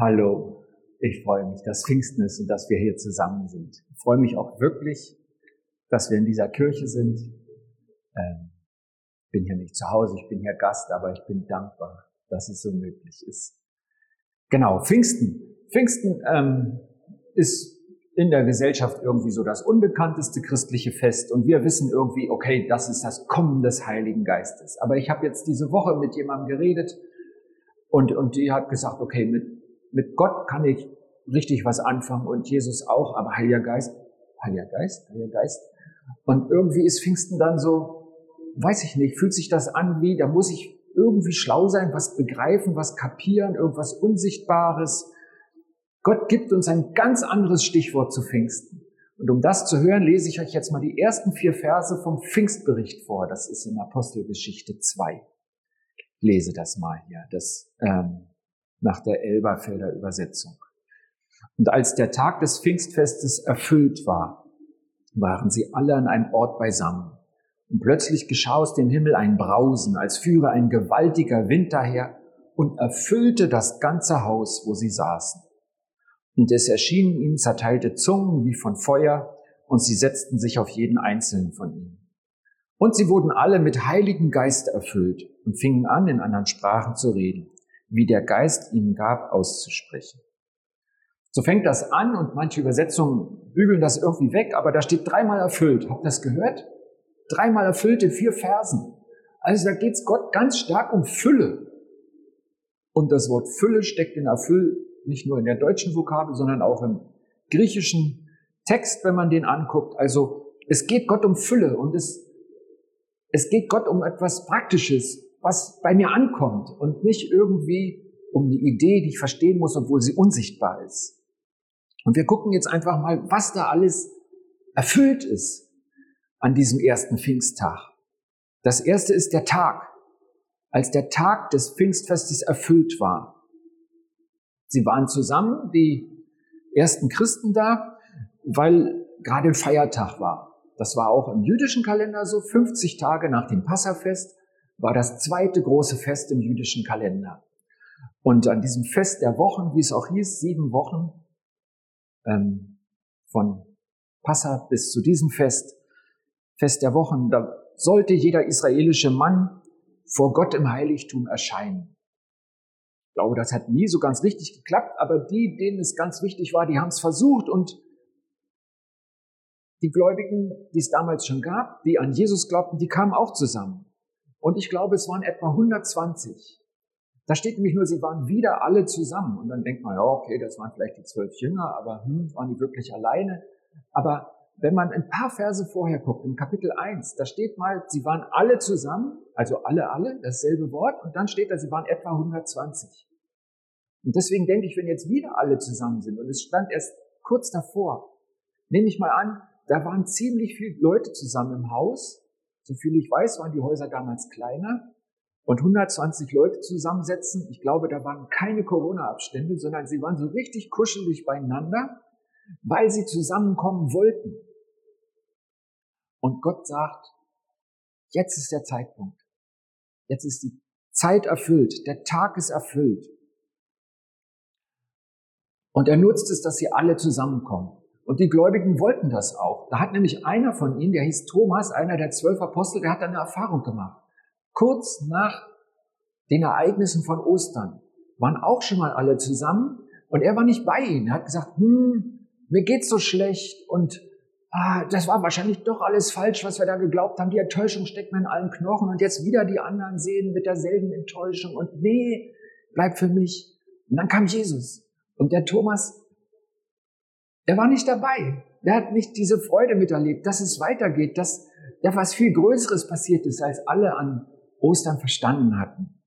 Hallo, ich freue mich, dass Pfingsten ist und dass wir hier zusammen sind. Ich freue mich auch wirklich, dass wir in dieser Kirche sind. Ähm, bin hier nicht zu Hause, ich bin hier Gast, aber ich bin dankbar, dass es so möglich ist. Genau, Pfingsten. Pfingsten ähm, ist in der Gesellschaft irgendwie so das unbekannteste christliche Fest und wir wissen irgendwie, okay, das ist das Kommen des Heiligen Geistes. Aber ich habe jetzt diese Woche mit jemandem geredet und, und die hat gesagt, okay, mit mit Gott kann ich richtig was anfangen und Jesus auch, aber Heiliger Geist, Heiliger Geist, Heiliger Geist. Und irgendwie ist Pfingsten dann so, weiß ich nicht, fühlt sich das an wie, da muss ich irgendwie schlau sein, was begreifen, was kapieren, irgendwas Unsichtbares. Gott gibt uns ein ganz anderes Stichwort zu Pfingsten. Und um das zu hören, lese ich euch jetzt mal die ersten vier Verse vom Pfingstbericht vor. Das ist in Apostelgeschichte 2. Ich lese das mal hier. Das ähm, nach der Elberfelder Übersetzung. Und als der Tag des Pfingstfestes erfüllt war, waren sie alle an einem Ort beisammen. Und plötzlich geschah aus dem Himmel ein Brausen, als führe ein gewaltiger Wind daher und erfüllte das ganze Haus, wo sie saßen. Und es erschienen ihnen zerteilte Zungen wie von Feuer, und sie setzten sich auf jeden einzelnen von ihnen. Und sie wurden alle mit Heiligen Geist erfüllt und fingen an, in anderen Sprachen zu reden wie der Geist ihnen gab, auszusprechen. So fängt das an und manche Übersetzungen bügeln das irgendwie weg, aber da steht dreimal erfüllt. Habt ihr das gehört? Dreimal erfüllt in vier Versen. Also da geht es Gott ganz stark um Fülle. Und das Wort Fülle steckt in Erfüll nicht nur in der deutschen Vokabel, sondern auch im griechischen Text, wenn man den anguckt. Also es geht Gott um Fülle und es, es geht Gott um etwas Praktisches, was bei mir ankommt und nicht irgendwie um eine Idee, die ich verstehen muss, obwohl sie unsichtbar ist. Und wir gucken jetzt einfach mal, was da alles erfüllt ist an diesem ersten Pfingsttag. Das erste ist der Tag, als der Tag des Pfingstfestes erfüllt war. Sie waren zusammen, die ersten Christen da, weil gerade ein Feiertag war. Das war auch im jüdischen Kalender so, 50 Tage nach dem Passafest war das zweite große Fest im jüdischen Kalender. Und an diesem Fest der Wochen, wie es auch hieß, sieben Wochen ähm, von Passa bis zu diesem Fest, Fest der Wochen, da sollte jeder israelische Mann vor Gott im Heiligtum erscheinen. Ich glaube, das hat nie so ganz richtig geklappt, aber die, denen es ganz wichtig war, die haben es versucht und die Gläubigen, die es damals schon gab, die an Jesus glaubten, die kamen auch zusammen. Und ich glaube, es waren etwa 120. Da steht nämlich nur, sie waren wieder alle zusammen. Und dann denkt man, ja, okay, das waren vielleicht die zwölf Jünger, aber hm, waren die wirklich alleine? Aber wenn man ein paar Verse vorher guckt, im Kapitel 1, da steht mal, sie waren alle zusammen, also alle, alle, dasselbe Wort, und dann steht da, sie waren etwa 120. Und deswegen denke ich, wenn jetzt wieder alle zusammen sind, und es stand erst kurz davor, nehme ich mal an, da waren ziemlich viele Leute zusammen im Haus, so viel ich weiß, waren die Häuser damals kleiner. Und 120 Leute zusammensetzen, ich glaube, da waren keine Corona-Abstände, sondern sie waren so richtig kuschelig beieinander, weil sie zusammenkommen wollten. Und Gott sagt, jetzt ist der Zeitpunkt. Jetzt ist die Zeit erfüllt. Der Tag ist erfüllt. Und er nutzt es, dass sie alle zusammenkommen. Und die Gläubigen wollten das auch. Da hat nämlich einer von ihnen, der hieß Thomas, einer der zwölf Apostel, der hat eine Erfahrung gemacht. Kurz nach den Ereignissen von Ostern waren auch schon mal alle zusammen und er war nicht bei ihnen. Er hat gesagt, hm, mir geht's so schlecht und ah, das war wahrscheinlich doch alles falsch, was wir da geglaubt haben. Die Enttäuschung steckt mir in allen Knochen und jetzt wieder die anderen sehen mit derselben Enttäuschung und nee, bleib für mich. Und dann kam Jesus und der Thomas er war nicht dabei. Er hat nicht diese Freude miterlebt, dass es weitergeht, dass da was viel Größeres passiert ist, als alle an Ostern verstanden hatten.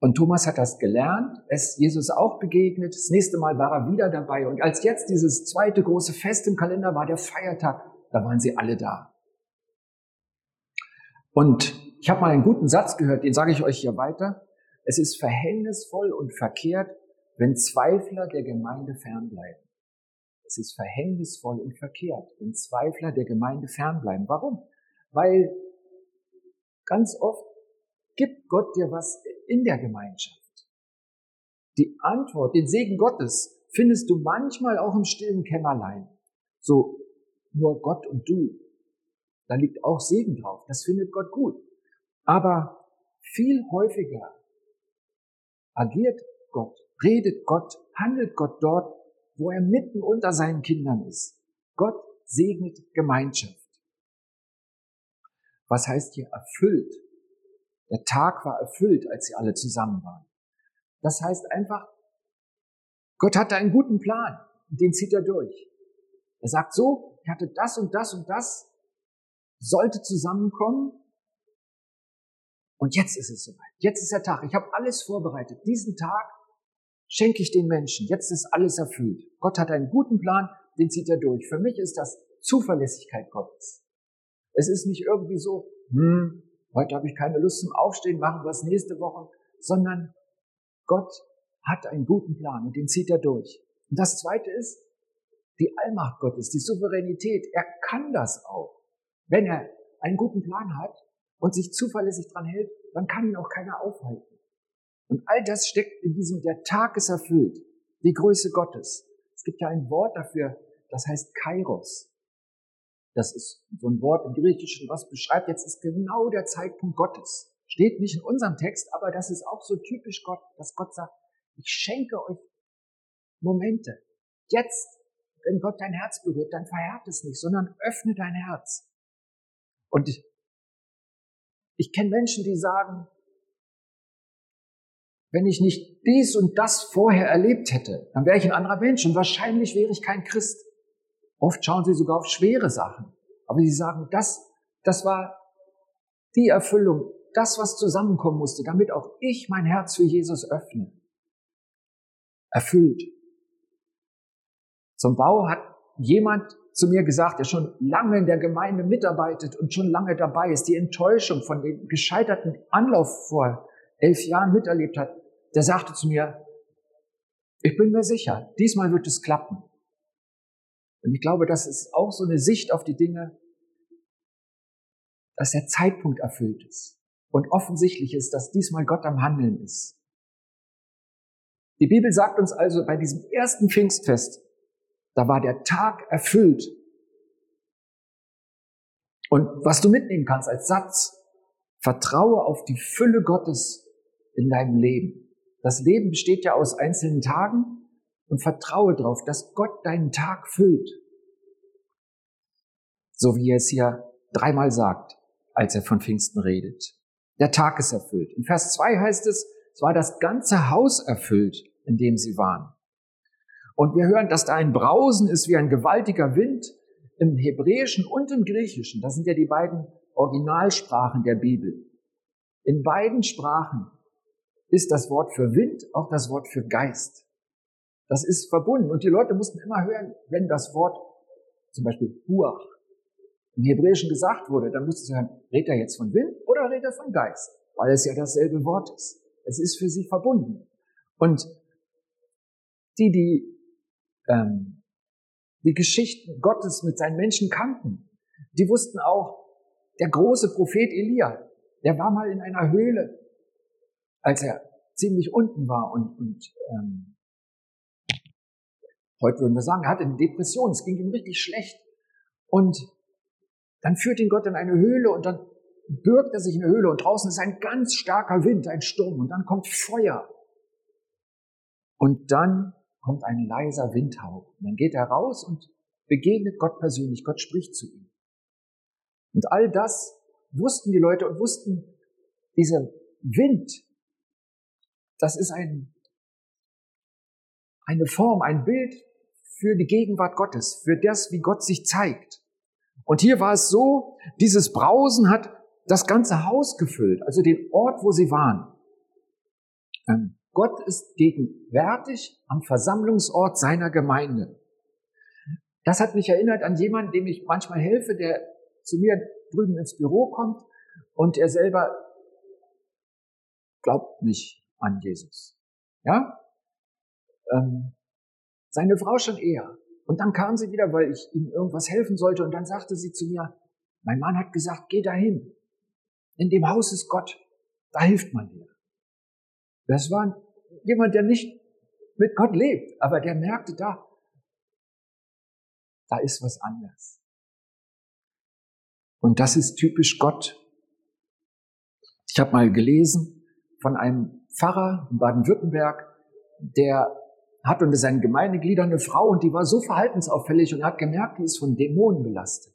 Und Thomas hat das gelernt, es Jesus auch begegnet. Das nächste Mal war er wieder dabei. Und als jetzt dieses zweite große Fest im Kalender war, der Feiertag, da waren sie alle da. Und ich habe mal einen guten Satz gehört, den sage ich euch hier weiter. Es ist verhängnisvoll und verkehrt, wenn Zweifler der Gemeinde fernbleiben. Es ist verhängnisvoll und verkehrt, wenn Zweifler der Gemeinde fernbleiben. Warum? Weil ganz oft gibt Gott dir was in der Gemeinschaft. Die Antwort, den Segen Gottes findest du manchmal auch im stillen Kämmerlein. So nur Gott und du. Da liegt auch Segen drauf. Das findet Gott gut. Aber viel häufiger agiert Gott, redet Gott, handelt Gott dort, wo er mitten unter seinen Kindern ist. Gott segnet Gemeinschaft. Was heißt hier erfüllt? Der Tag war erfüllt, als sie alle zusammen waren. Das heißt einfach, Gott hatte einen guten Plan und den zieht er durch. Er sagt so, ich hatte das und das und das, sollte zusammenkommen und jetzt ist es soweit. Jetzt ist der Tag. Ich habe alles vorbereitet. Diesen Tag schenke ich den Menschen. Jetzt ist alles erfüllt. Gott hat einen guten Plan, den zieht er durch. Für mich ist das Zuverlässigkeit Gottes. Es ist nicht irgendwie so, hm, heute habe ich keine Lust zum Aufstehen, machen wir es nächste Woche, sondern Gott hat einen guten Plan und den zieht er durch. Und das zweite ist die Allmacht Gottes, die Souveränität. Er kann das auch. Wenn er einen guten Plan hat und sich zuverlässig dran hält, dann kann ihn auch keiner aufhalten. Und all das steckt in diesem, der Tag ist erfüllt, die Größe Gottes. Es gibt ja ein Wort dafür, das heißt Kairos. Das ist so ein Wort im Griechischen, was beschreibt, jetzt ist genau der Zeitpunkt Gottes. Steht nicht in unserem Text, aber das ist auch so typisch Gott, dass Gott sagt, ich schenke euch Momente. Jetzt, wenn Gott dein Herz berührt, dann verhärte es nicht, sondern öffne dein Herz. Und ich, ich kenne Menschen, die sagen, wenn ich nicht dies und das vorher erlebt hätte, dann wäre ich ein anderer Mensch und wahrscheinlich wäre ich kein Christ. Oft schauen sie sogar auf schwere Sachen. Aber sie sagen, das, das war die Erfüllung, das, was zusammenkommen musste, damit auch ich mein Herz für Jesus öffne. Erfüllt. Zum Bau hat jemand zu mir gesagt, der schon lange in der Gemeinde mitarbeitet und schon lange dabei ist, die Enttäuschung von dem gescheiterten Anlauf vor elf Jahren miterlebt hat, der sagte zu mir, ich bin mir sicher, diesmal wird es klappen. Und ich glaube, das ist auch so eine Sicht auf die Dinge, dass der Zeitpunkt erfüllt ist. Und offensichtlich ist, dass diesmal Gott am Handeln ist. Die Bibel sagt uns also bei diesem ersten Pfingstfest, da war der Tag erfüllt. Und was du mitnehmen kannst als Satz, vertraue auf die Fülle Gottes in deinem Leben. Das Leben besteht ja aus einzelnen Tagen und vertraue darauf, dass Gott deinen Tag füllt. So wie er es hier dreimal sagt, als er von Pfingsten redet. Der Tag ist erfüllt. In Vers 2 heißt es, es war das ganze Haus erfüllt, in dem sie waren. Und wir hören, dass da ein Brausen ist wie ein gewaltiger Wind im Hebräischen und im Griechischen. Das sind ja die beiden Originalsprachen der Bibel. In beiden Sprachen ist das Wort für Wind auch das Wort für Geist. Das ist verbunden. Und die Leute mussten immer hören, wenn das Wort, zum Beispiel Huach, im Hebräischen gesagt wurde, dann mussten sie hören, redet er jetzt von Wind oder redet er von Geist? Weil es ja dasselbe Wort ist. Es ist für sie verbunden. Und die, die ähm, die Geschichten Gottes mit seinen Menschen kannten, die wussten auch, der große Prophet Elia, der war mal in einer Höhle als er ziemlich unten war und, und ähm, heute würden wir sagen, er hatte eine Depression, es ging ihm richtig schlecht. Und dann führt ihn Gott in eine Höhle und dann bürgt er sich in eine Höhle und draußen ist ein ganz starker Wind, ein Sturm und dann kommt Feuer. Und dann kommt ein leiser Windhauch. Und dann geht er raus und begegnet Gott persönlich. Gott spricht zu ihm. Und all das wussten die Leute und wussten, dieser Wind, das ist ein, eine Form, ein Bild für die Gegenwart Gottes, für das, wie Gott sich zeigt. Und hier war es so, dieses Brausen hat das ganze Haus gefüllt, also den Ort, wo sie waren. Ähm, Gott ist gegenwärtig am Versammlungsort seiner Gemeinde. Das hat mich erinnert an jemanden, dem ich manchmal helfe, der zu mir drüben ins Büro kommt und er selber glaubt nicht an Jesus. Ja? Ähm, seine Frau schon eher. Und dann kam sie wieder, weil ich ihm irgendwas helfen sollte. Und dann sagte sie zu mir, mein Mann hat gesagt, geh dahin. In dem Haus ist Gott. Da hilft man dir. Das war jemand, der nicht mit Gott lebt, aber der merkte da, da ist was anders. Und das ist typisch Gott. Ich habe mal gelesen von einem Pfarrer in Baden-Württemberg, der hat unter seinen Gemeindegliedern eine Frau und die war so verhaltensauffällig und er hat gemerkt, die ist von Dämonen belastet.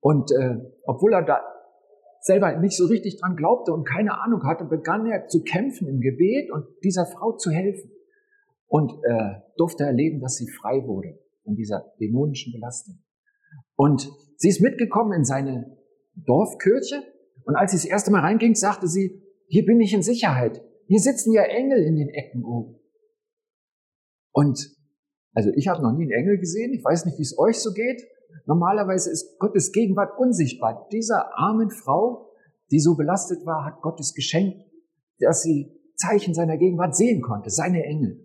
Und äh, obwohl er da selber nicht so richtig dran glaubte und keine Ahnung hatte, begann er zu kämpfen im Gebet und dieser Frau zu helfen. Und äh, durfte erleben, dass sie frei wurde von dieser dämonischen Belastung. Und sie ist mitgekommen in seine Dorfkirche und als sie das erste Mal reinging, sagte sie, hier bin ich in Sicherheit. Hier sitzen ja Engel in den Ecken oben. Und also ich habe noch nie einen Engel gesehen. Ich weiß nicht, wie es euch so geht. Normalerweise ist Gottes Gegenwart unsichtbar. Dieser armen Frau, die so belastet war, hat Gottes geschenkt, dass sie Zeichen seiner Gegenwart sehen konnte, seine Engel.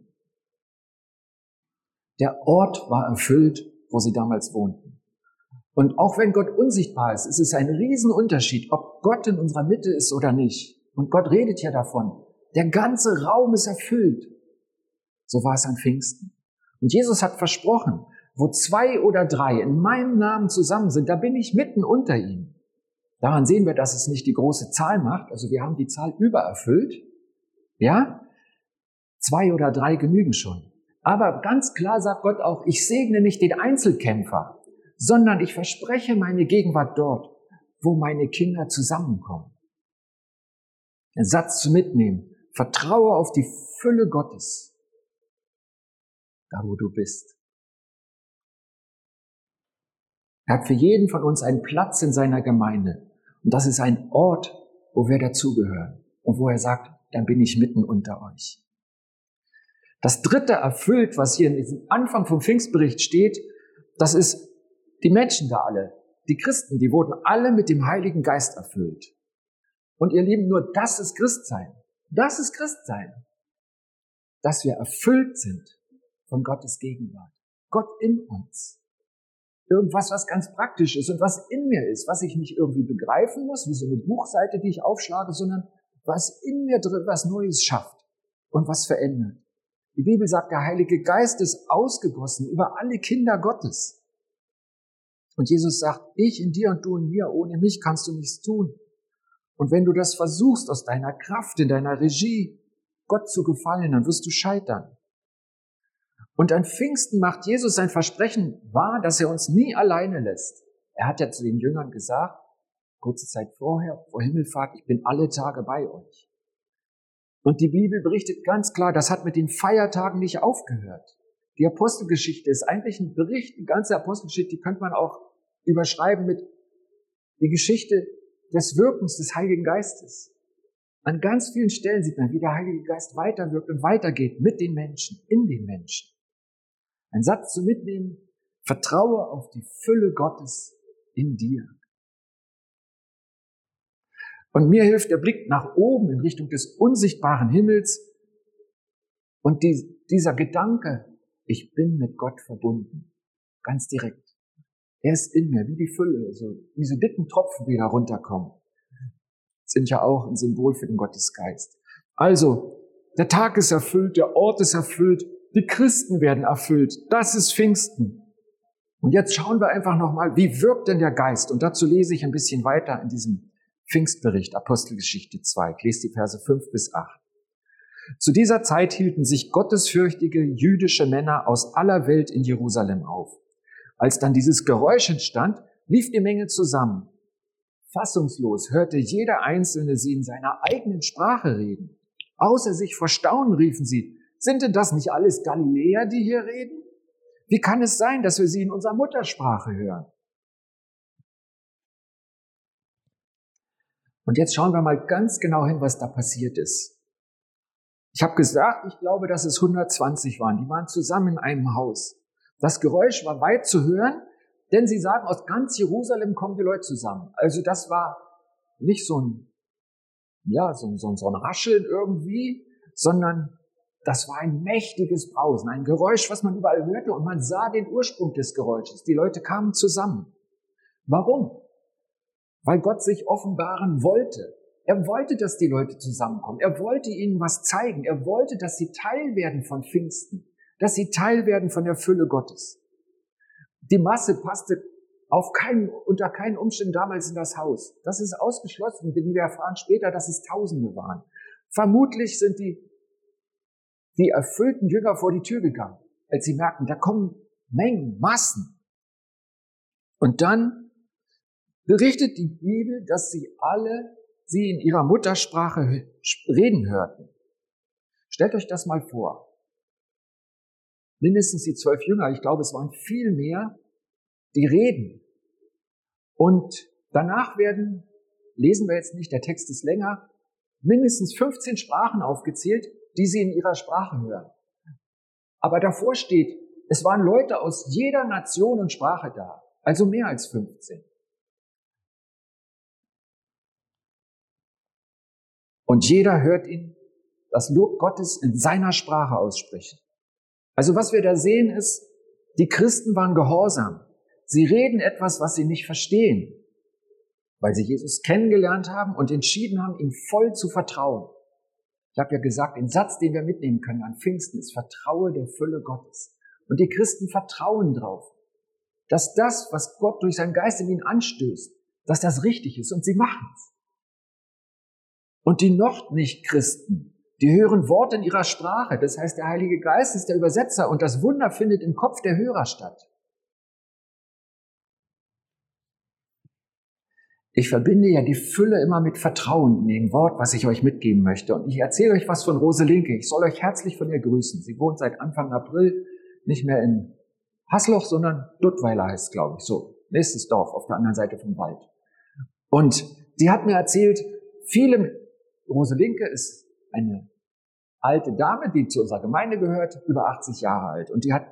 Der Ort war erfüllt, wo sie damals wohnten. Und auch wenn Gott unsichtbar ist, ist es ein Riesenunterschied, ob Gott in unserer Mitte ist oder nicht. Und Gott redet ja davon. Der ganze Raum ist erfüllt. So war es an Pfingsten. Und Jesus hat versprochen, wo zwei oder drei in meinem Namen zusammen sind, da bin ich mitten unter ihnen. Daran sehen wir, dass es nicht die große Zahl macht. Also wir haben die Zahl übererfüllt. Ja? Zwei oder drei genügen schon. Aber ganz klar sagt Gott auch, ich segne nicht den Einzelkämpfer, sondern ich verspreche meine Gegenwart dort, wo meine Kinder zusammenkommen. Satz zu mitnehmen. Vertraue auf die Fülle Gottes, da wo du bist. Er hat für jeden von uns einen Platz in seiner Gemeinde. Und das ist ein Ort, wo wir dazugehören. Und wo er sagt, dann bin ich mitten unter euch. Das dritte erfüllt, was hier in diesem Anfang vom Pfingstbericht steht, das ist die Menschen da alle. Die Christen, die wurden alle mit dem Heiligen Geist erfüllt. Und ihr Lieben, nur das ist Christsein. Das ist Christsein. Dass wir erfüllt sind von Gottes Gegenwart. Gott in uns irgendwas, was ganz praktisch ist und was in mir ist, was ich nicht irgendwie begreifen muss, wie so eine Buchseite, die ich aufschlage, sondern was in mir drin was Neues schafft und was verändert. Die Bibel sagt, der Heilige Geist ist ausgegossen über alle Kinder Gottes. Und Jesus sagt, ich in dir und du in mir, ohne mich kannst du nichts tun. Und wenn du das versuchst aus deiner Kraft, in deiner Regie, Gott zu gefallen, dann wirst du scheitern. Und an Pfingsten macht Jesus sein Versprechen wahr, dass er uns nie alleine lässt. Er hat ja zu den Jüngern gesagt, kurze Zeit vorher, vor Himmelfahrt, ich bin alle Tage bei euch. Und die Bibel berichtet ganz klar, das hat mit den Feiertagen nicht aufgehört. Die Apostelgeschichte ist eigentlich ein Bericht, die ganze Apostelgeschichte, die könnte man auch überschreiben mit die Geschichte des Wirkens des Heiligen Geistes. An ganz vielen Stellen sieht man, wie der Heilige Geist weiterwirkt und weitergeht mit den Menschen, in den Menschen. Ein Satz zu mitnehmen, vertraue auf die Fülle Gottes in dir. Und mir hilft der Blick nach oben in Richtung des unsichtbaren Himmels und die, dieser Gedanke, ich bin mit Gott verbunden, ganz direkt. Er ist in mir, wie die Fülle, so diese dicken Tropfen, die da runterkommen, sind ja auch ein Symbol für den Gottesgeist. Also, der Tag ist erfüllt, der Ort ist erfüllt, die Christen werden erfüllt. Das ist Pfingsten. Und jetzt schauen wir einfach nochmal, wie wirkt denn der Geist? Und dazu lese ich ein bisschen weiter in diesem Pfingstbericht, Apostelgeschichte 2. Ich lese die Verse 5 bis 8. Zu dieser Zeit hielten sich gottesfürchtige jüdische Männer aus aller Welt in Jerusalem auf. Als dann dieses Geräusch entstand, lief die Menge zusammen. Fassungslos hörte jeder Einzelne sie in seiner eigenen Sprache reden. Außer sich vor Staunen riefen sie, sind denn das nicht alles Galiläer, die hier reden? Wie kann es sein, dass wir sie in unserer Muttersprache hören? Und jetzt schauen wir mal ganz genau hin, was da passiert ist. Ich habe gesagt, ich glaube, dass es 120 waren. Die waren zusammen in einem Haus. Das Geräusch war weit zu hören, denn sie sagen, aus ganz Jerusalem kommen die Leute zusammen. Also das war nicht so ein, ja, so, so, so ein Rascheln irgendwie, sondern das war ein mächtiges Brausen, ein Geräusch, was man überall hörte und man sah den Ursprung des Geräusches. Die Leute kamen zusammen. Warum? Weil Gott sich offenbaren wollte. Er wollte, dass die Leute zusammenkommen. Er wollte ihnen was zeigen. Er wollte, dass sie Teil werden von Pfingsten, dass sie Teil werden von der Fülle Gottes. Die Masse passte auf keinen, unter keinen Umständen damals in das Haus. Das ist ausgeschlossen, denn wir erfahren später, dass es Tausende waren. Vermutlich sind die, die erfüllten Jünger vor die Tür gegangen, als sie merkten, da kommen Mengen, Massen. Und dann berichtet die Bibel, dass sie alle sie in ihrer Muttersprache reden hörten. Stellt euch das mal vor. Mindestens die zwölf Jünger, ich glaube, es waren viel mehr, die reden. Und danach werden, lesen wir jetzt nicht, der Text ist länger, mindestens 15 Sprachen aufgezählt, die sie in ihrer Sprache hören. Aber davor steht, es waren Leute aus jeder Nation und Sprache da, also mehr als 15. Und jeder hört ihn das Lob Gottes in seiner Sprache aussprechen. Also was wir da sehen ist, die Christen waren gehorsam. Sie reden etwas, was sie nicht verstehen, weil sie Jesus kennengelernt haben und entschieden haben, ihm voll zu vertrauen. Ich habe ja gesagt, den Satz, den wir mitnehmen können an Pfingsten, ist Vertraue der Fülle Gottes. Und die Christen vertrauen drauf, dass das, was Gott durch seinen Geist in ihnen anstößt, dass das richtig ist und sie machen es. Und die noch nicht Christen, die hören Worte in ihrer Sprache. Das heißt, der Heilige Geist ist der Übersetzer und das Wunder findet im Kopf der Hörer statt. Ich verbinde ja die Fülle immer mit Vertrauen in dem Wort, was ich euch mitgeben möchte. Und ich erzähle euch was von Rose Linke. Ich soll euch herzlich von ihr grüßen. Sie wohnt seit Anfang April nicht mehr in Hasloch, sondern Duttweiler heißt, glaube ich, so. Nächstes Dorf auf der anderen Seite vom Wald. Und sie hat mir erzählt, viele, Rose Linke ist eine alte Dame, die zu unserer Gemeinde gehört, über 80 Jahre alt. Und die hat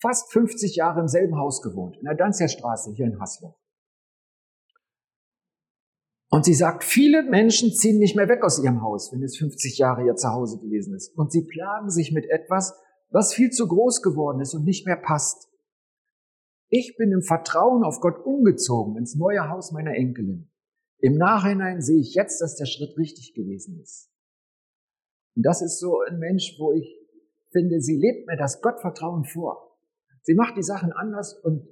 fast 50 Jahre im selben Haus gewohnt, in der Danzerstraße hier in Hasloch. Und sie sagt, viele Menschen ziehen nicht mehr weg aus ihrem Haus, wenn es 50 Jahre ihr Zuhause gewesen ist. Und sie plagen sich mit etwas, was viel zu groß geworden ist und nicht mehr passt. Ich bin im Vertrauen auf Gott umgezogen ins neue Haus meiner Enkelin. Im Nachhinein sehe ich jetzt, dass der Schritt richtig gewesen ist. Und das ist so ein Mensch, wo ich finde, sie lebt mir das Gottvertrauen vor. Sie macht die Sachen anders und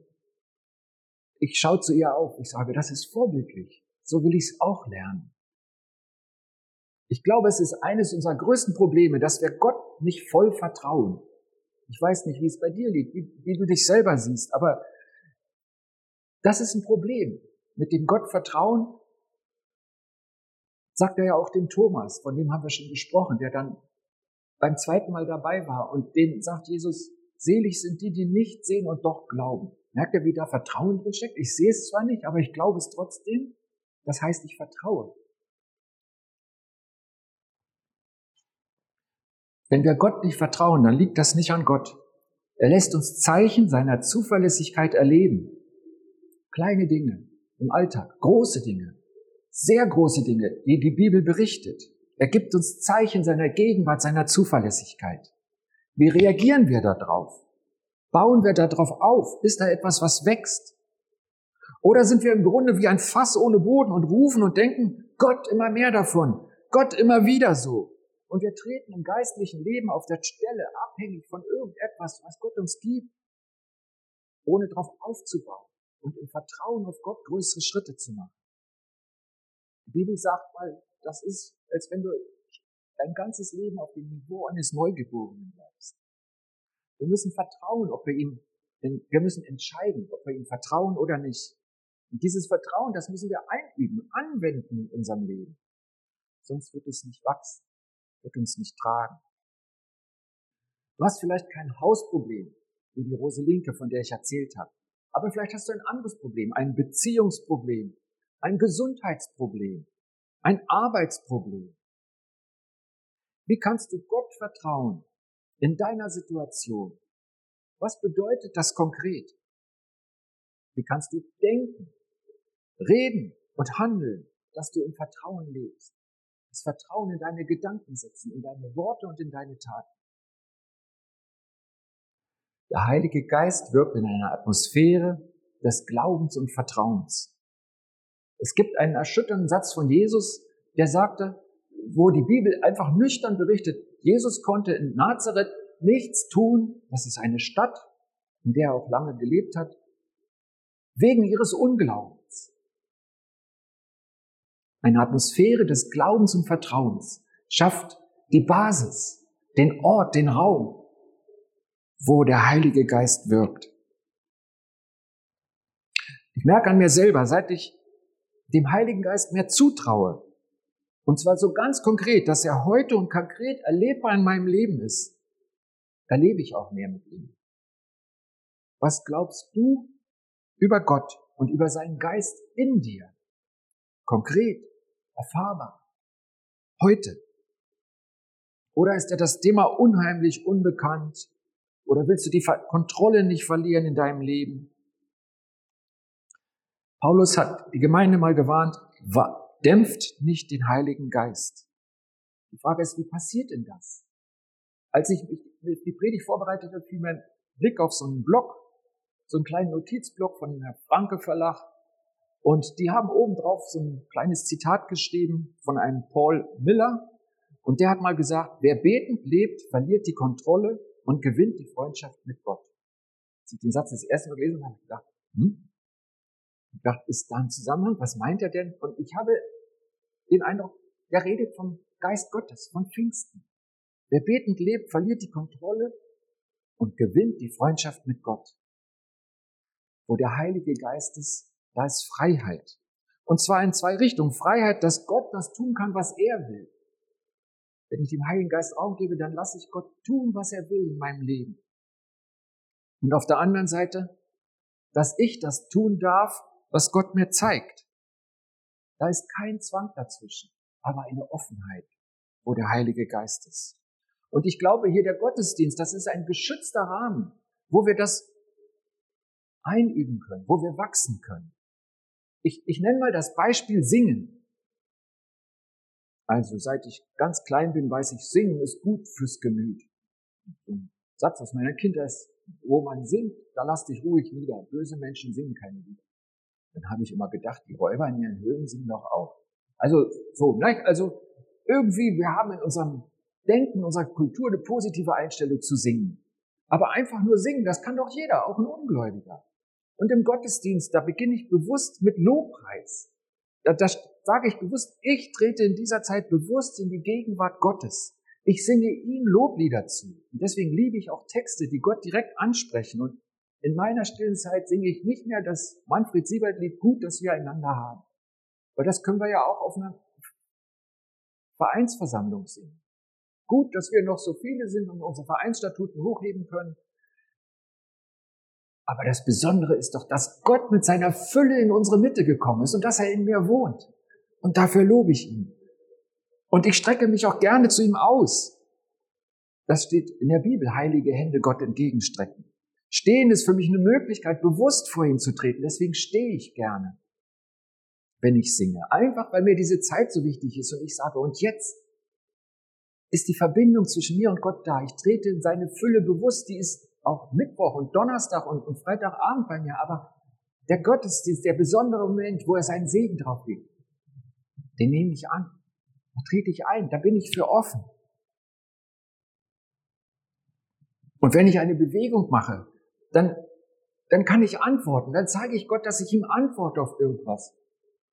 ich schaue zu ihr auf. Ich sage, das ist vorbildlich. So will ich es auch lernen. Ich glaube, es ist eines unserer größten Probleme, dass wir Gott nicht voll vertrauen. Ich weiß nicht, wie es bei dir liegt, wie, wie du dich selber siehst, aber das ist ein Problem. Mit dem Gott vertrauen sagt er ja auch dem Thomas, von dem haben wir schon gesprochen, der dann beim zweiten Mal dabei war und den sagt Jesus, selig sind die, die nicht sehen und doch glauben. Merkt ihr, wie da Vertrauen drin steckt? Ich sehe es zwar nicht, aber ich glaube es trotzdem. Das heißt, ich vertraue. Wenn wir Gott nicht vertrauen, dann liegt das nicht an Gott. Er lässt uns Zeichen seiner Zuverlässigkeit erleben. Kleine Dinge im Alltag, große Dinge, sehr große Dinge, die die Bibel berichtet. Er gibt uns Zeichen seiner Gegenwart, seiner Zuverlässigkeit. Wie reagieren wir darauf? Bauen wir darauf auf? Ist da etwas, was wächst? Oder sind wir im Grunde wie ein Fass ohne Boden und rufen und denken, Gott immer mehr davon, Gott immer wieder so. Und wir treten im geistlichen Leben auf der Stelle abhängig von irgendetwas, was Gott uns gibt, ohne darauf aufzubauen und im Vertrauen auf Gott größere Schritte zu machen. Die Bibel sagt mal, das ist, als wenn du dein ganzes Leben auf dem Niveau eines Neugeborenen bleibst. Wir müssen vertrauen, ob wir ihm, wir müssen entscheiden, ob wir ihm vertrauen oder nicht. Und dieses Vertrauen, das müssen wir einüben, anwenden in unserem Leben. Sonst wird es nicht wachsen, wird uns nicht tragen. Du hast vielleicht kein Hausproblem, wie die Rose Linke, von der ich erzählt habe. Aber vielleicht hast du ein anderes Problem, ein Beziehungsproblem, ein Gesundheitsproblem, ein Arbeitsproblem. Wie kannst du Gott vertrauen in deiner Situation? Was bedeutet das konkret? Wie kannst du denken reden und handeln, dass du im Vertrauen lebst. Das Vertrauen in deine Gedanken setzen, in deine Worte und in deine Taten. Der Heilige Geist wirkt in einer Atmosphäre des Glaubens und Vertrauens. Es gibt einen erschütternden Satz von Jesus, der sagte, wo die Bibel einfach nüchtern berichtet, Jesus konnte in Nazareth nichts tun, das ist eine Stadt, in der er auch lange gelebt hat, wegen ihres Unglaubens. Eine Atmosphäre des Glaubens und Vertrauens schafft die Basis, den Ort, den Raum, wo der Heilige Geist wirkt. Ich merke an mir selber, seit ich dem Heiligen Geist mehr zutraue, und zwar so ganz konkret, dass er heute und konkret erlebbar in meinem Leben ist, erlebe ich auch mehr mit ihm. Was glaubst du über Gott und über seinen Geist in dir? Konkret, erfahrbar, heute. Oder ist dir das Thema unheimlich unbekannt? Oder willst du die Kontrolle nicht verlieren in deinem Leben? Paulus hat die Gemeinde mal gewarnt, dämpft nicht den Heiligen Geist. Die Frage ist, wie passiert denn das? Als ich die Predigt vorbereitet habe, fiel mein Blick auf so einen Blog, so einen kleinen Notizblock von Herr Franke Verlag. Und die haben oben drauf so ein kleines Zitat geschrieben von einem Paul Miller. Und der hat mal gesagt, wer betend lebt, verliert die Kontrolle und gewinnt die Freundschaft mit Gott. Als ich den Satz das erste Mal gelesen habe, habe ich gedacht, hm? Ich dachte, ist da ein Zusammenhang? Was meint er denn? Und ich habe den Eindruck, der redet vom Geist Gottes, von Pfingsten. Wer betend lebt, verliert die Kontrolle und gewinnt die Freundschaft mit Gott. Wo der Heilige Geist ist, da ist Freiheit. Und zwar in zwei Richtungen. Freiheit, dass Gott das tun kann, was er will. Wenn ich dem Heiligen Geist Raum gebe, dann lasse ich Gott tun, was er will in meinem Leben. Und auf der anderen Seite, dass ich das tun darf, was Gott mir zeigt. Da ist kein Zwang dazwischen, aber eine Offenheit, wo der Heilige Geist ist. Und ich glaube, hier der Gottesdienst, das ist ein geschützter Rahmen, wo wir das einüben können, wo wir wachsen können. Ich, ich nenne mal das Beispiel Singen. Also seit ich ganz klein bin, weiß ich, Singen ist gut fürs Gemüt. Ein Satz aus meiner Kindheit ist, wo man singt, da lass dich ruhig nieder. Böse Menschen singen keine Lieder. Dann habe ich immer gedacht, die Räuber in ihren Höhlen singen doch auch. Also so, nein, also irgendwie, wir haben in unserem Denken, unserer Kultur eine positive Einstellung zu singen. Aber einfach nur singen, das kann doch jeder, auch ein Ungläubiger. Und im Gottesdienst, da beginne ich bewusst mit Lobpreis. Da, da sage ich bewusst, ich trete in dieser Zeit bewusst in die Gegenwart Gottes. Ich singe ihm Loblieder zu. Und deswegen liebe ich auch Texte, die Gott direkt ansprechen und in meiner stillen Zeit singe ich nicht mehr das Manfred Siebert Lied gut, dass wir einander haben. Weil das können wir ja auch auf einer Vereinsversammlung singen. Gut, dass wir noch so viele sind und unsere Vereinsstatuten hochheben können. Aber das Besondere ist doch, dass Gott mit seiner Fülle in unsere Mitte gekommen ist und dass er in mir wohnt. Und dafür lobe ich ihn. Und ich strecke mich auch gerne zu ihm aus. Das steht in der Bibel, heilige Hände Gott entgegenstrecken. Stehen ist für mich eine Möglichkeit, bewusst vor ihm zu treten. Deswegen stehe ich gerne, wenn ich singe. Einfach, weil mir diese Zeit so wichtig ist und ich sage, und jetzt ist die Verbindung zwischen mir und Gott da. Ich trete in seine Fülle bewusst. Die ist auch Mittwoch und Donnerstag und, und Freitagabend bei mir. Aber der Gottesdienst, der besondere Moment, wo er seinen Segen drauf legt, den nehme ich an. Da trete ich ein. Da bin ich für offen. Und wenn ich eine Bewegung mache, dann, dann kann ich antworten. Dann sage ich Gott, dass ich ihm antworte auf irgendwas.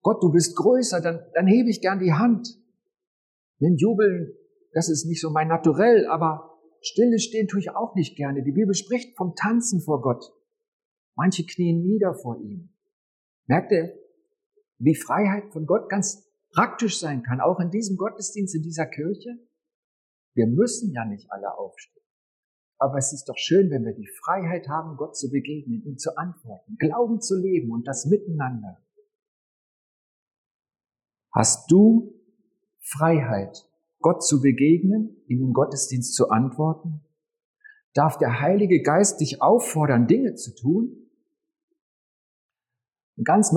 Gott, du bist größer, dann, dann hebe ich gern die Hand. Nimm Jubeln, das ist nicht so mein Naturell, aber stille stehen tue ich auch nicht gerne. Die Bibel spricht vom Tanzen vor Gott. Manche knien nieder vor ihm. Merkt ihr, wie Freiheit von Gott ganz praktisch sein kann, auch in diesem Gottesdienst, in dieser Kirche? Wir müssen ja nicht alle aufstehen. Aber es ist doch schön, wenn wir die Freiheit haben, Gott zu begegnen, ihm zu antworten, Glauben zu leben und das miteinander. Hast du Freiheit, Gott zu begegnen, ihm im Gottesdienst zu antworten? Darf der Heilige Geist dich auffordern, Dinge zu tun? Ein ganz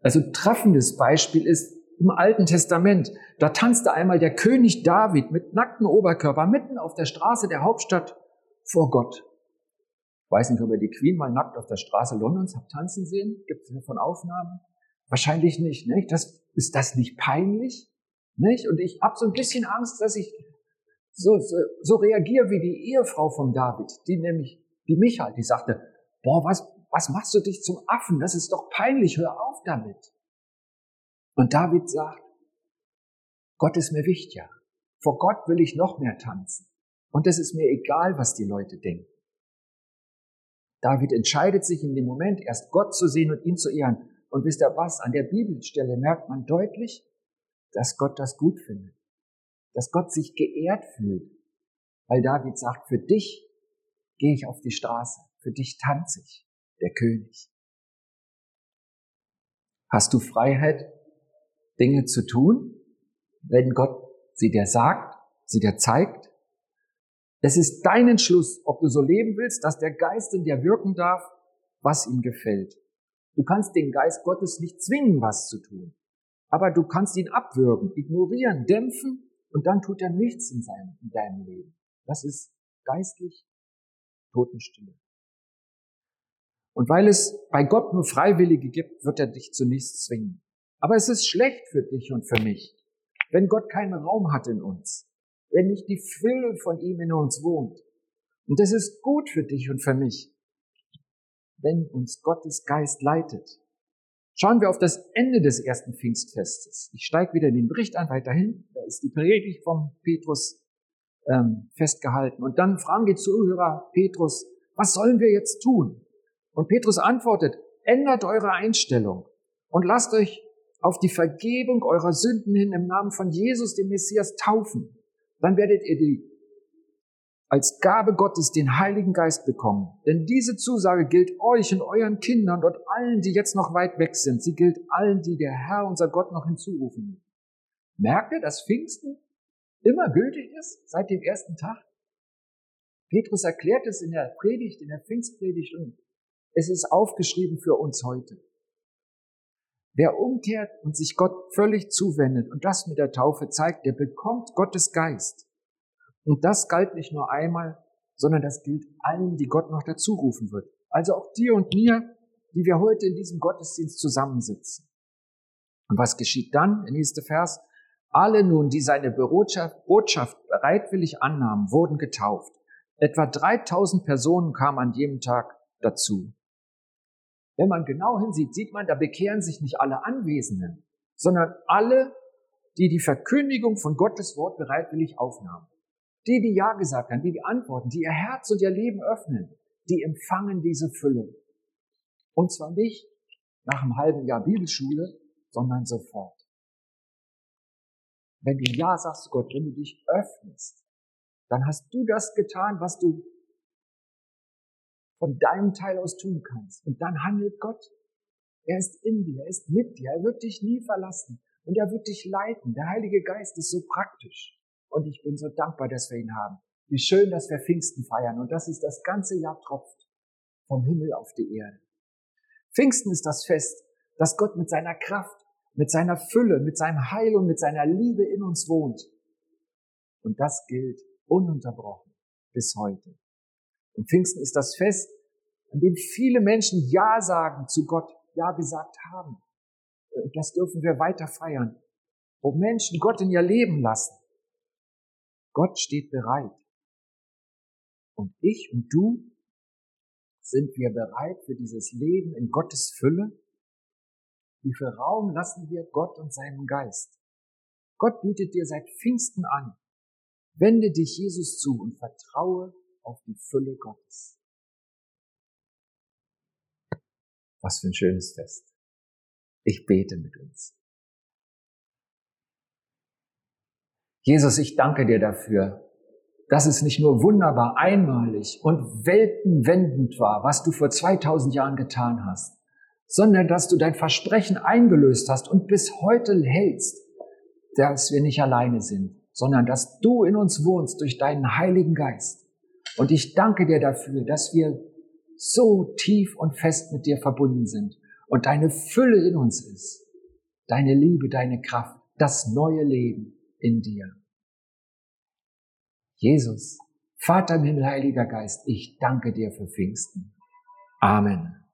also treffendes Beispiel ist im Alten Testament. Da tanzte einmal der König David mit nacktem Oberkörper mitten auf der Straße der Hauptstadt vor Gott. Weiß nicht, ob ihr die Queen mal nackt auf der Straße Londons habt tanzen sehen. Gibt es davon Aufnahmen? Wahrscheinlich nicht. Ne? Das, ist das nicht peinlich? Nicht? Und ich habe so ein bisschen Angst, dass ich so, so, so reagiere wie die Ehefrau von David, die nämlich, die Michael, die sagte, boah, was, was machst du dich zum Affen? Das ist doch peinlich, hör auf damit. Und David sagt, Gott ist mir wichtiger. Vor Gott will ich noch mehr tanzen. Und es ist mir egal, was die Leute denken. David entscheidet sich in dem Moment, erst Gott zu sehen und ihn zu ehren. Und wisst ihr was? An der Bibelstelle merkt man deutlich, dass Gott das gut findet. Dass Gott sich geehrt fühlt. Weil David sagt, für dich gehe ich auf die Straße. Für dich tanze ich, der König. Hast du Freiheit, Dinge zu tun, wenn Gott sie dir sagt, sie dir zeigt? Es ist dein Entschluss, ob du so leben willst, dass der Geist in dir wirken darf, was ihm gefällt. Du kannst den Geist Gottes nicht zwingen, was zu tun. Aber du kannst ihn abwürgen, ignorieren, dämpfen und dann tut er nichts in, seinem, in deinem Leben. Das ist geistlich Totenstille. Und weil es bei Gott nur Freiwillige gibt, wird er dich zu nichts zwingen. Aber es ist schlecht für dich und für mich, wenn Gott keinen Raum hat in uns wenn nicht die Fülle von ihm in uns wohnt. Und es ist gut für dich und für mich, wenn uns Gottes Geist leitet. Schauen wir auf das Ende des ersten Pfingstfestes. Ich steige wieder in den Bericht an, weiterhin. Da ist die Predigt vom Petrus ähm, festgehalten. Und dann fragen die Zuhörer Petrus, was sollen wir jetzt tun? Und Petrus antwortet, ändert eure Einstellung und lasst euch auf die Vergebung eurer Sünden hin im Namen von Jesus, dem Messias, taufen dann werdet ihr die als Gabe Gottes den Heiligen Geist bekommen. Denn diese Zusage gilt euch und euren Kindern und allen, die jetzt noch weit weg sind. Sie gilt allen, die der Herr, unser Gott, noch hinzurufen. Merkt ihr, dass Pfingsten immer gültig ist seit dem ersten Tag? Petrus erklärt es in der Predigt, in der Pfingstpredigt und es ist aufgeschrieben für uns heute. Wer umkehrt und sich Gott völlig zuwendet und das mit der Taufe zeigt, der bekommt Gottes Geist. Und das galt nicht nur einmal, sondern das gilt allen, die Gott noch dazu rufen wird. Also auch dir und mir, die wir heute in diesem Gottesdienst zusammensitzen. Und was geschieht dann? Der nächste Vers. Alle nun, die seine Botschaft bereitwillig annahmen, wurden getauft. Etwa 3000 Personen kamen an jedem Tag dazu. Wenn man genau hinsieht, sieht man, da bekehren sich nicht alle Anwesenden, sondern alle, die die Verkündigung von Gottes Wort bereitwillig aufnahmen. Die, die Ja gesagt haben, die die antworten, die ihr Herz und ihr Leben öffnen, die empfangen diese Fülle. Und zwar nicht nach einem halben Jahr Bibelschule, sondern sofort. Wenn du Ja sagst Gott, wenn du dich öffnest, dann hast du das getan, was du von deinem Teil aus tun kannst. Und dann handelt Gott. Er ist in dir, er ist mit dir, er wird dich nie verlassen und er wird dich leiten. Der Heilige Geist ist so praktisch. Und ich bin so dankbar, dass wir ihn haben. Wie schön, dass wir Pfingsten feiern und dass es das ganze Jahr tropft vom Himmel auf die Erde. Pfingsten ist das Fest, dass Gott mit seiner Kraft, mit seiner Fülle, mit seinem Heil und mit seiner Liebe in uns wohnt. Und das gilt ununterbrochen bis heute. Und Pfingsten ist das Fest, an dem viele Menschen Ja sagen zu Gott, Ja gesagt haben. Äh, das dürfen wir weiter feiern. Wo Menschen Gott in ihr Leben lassen. Gott steht bereit. Und ich und du, sind wir bereit für dieses Leben in Gottes Fülle? Wie viel Raum lassen wir Gott und seinem Geist? Gott bietet dir seit Pfingsten an. Wende dich Jesus zu und vertraue auf die Fülle Gottes. Was für ein schönes Fest. Ich bete mit uns. Jesus, ich danke dir dafür, dass es nicht nur wunderbar einmalig und weltenwendend war, was du vor 2000 Jahren getan hast, sondern dass du dein Versprechen eingelöst hast und bis heute hältst, dass wir nicht alleine sind, sondern dass du in uns wohnst durch deinen Heiligen Geist. Und ich danke dir dafür, dass wir so tief und fest mit dir verbunden sind und deine Fülle in uns ist. Deine Liebe, deine Kraft, das neue Leben in dir. Jesus, Vater im Himmel, Heiliger Geist, ich danke dir für Pfingsten. Amen.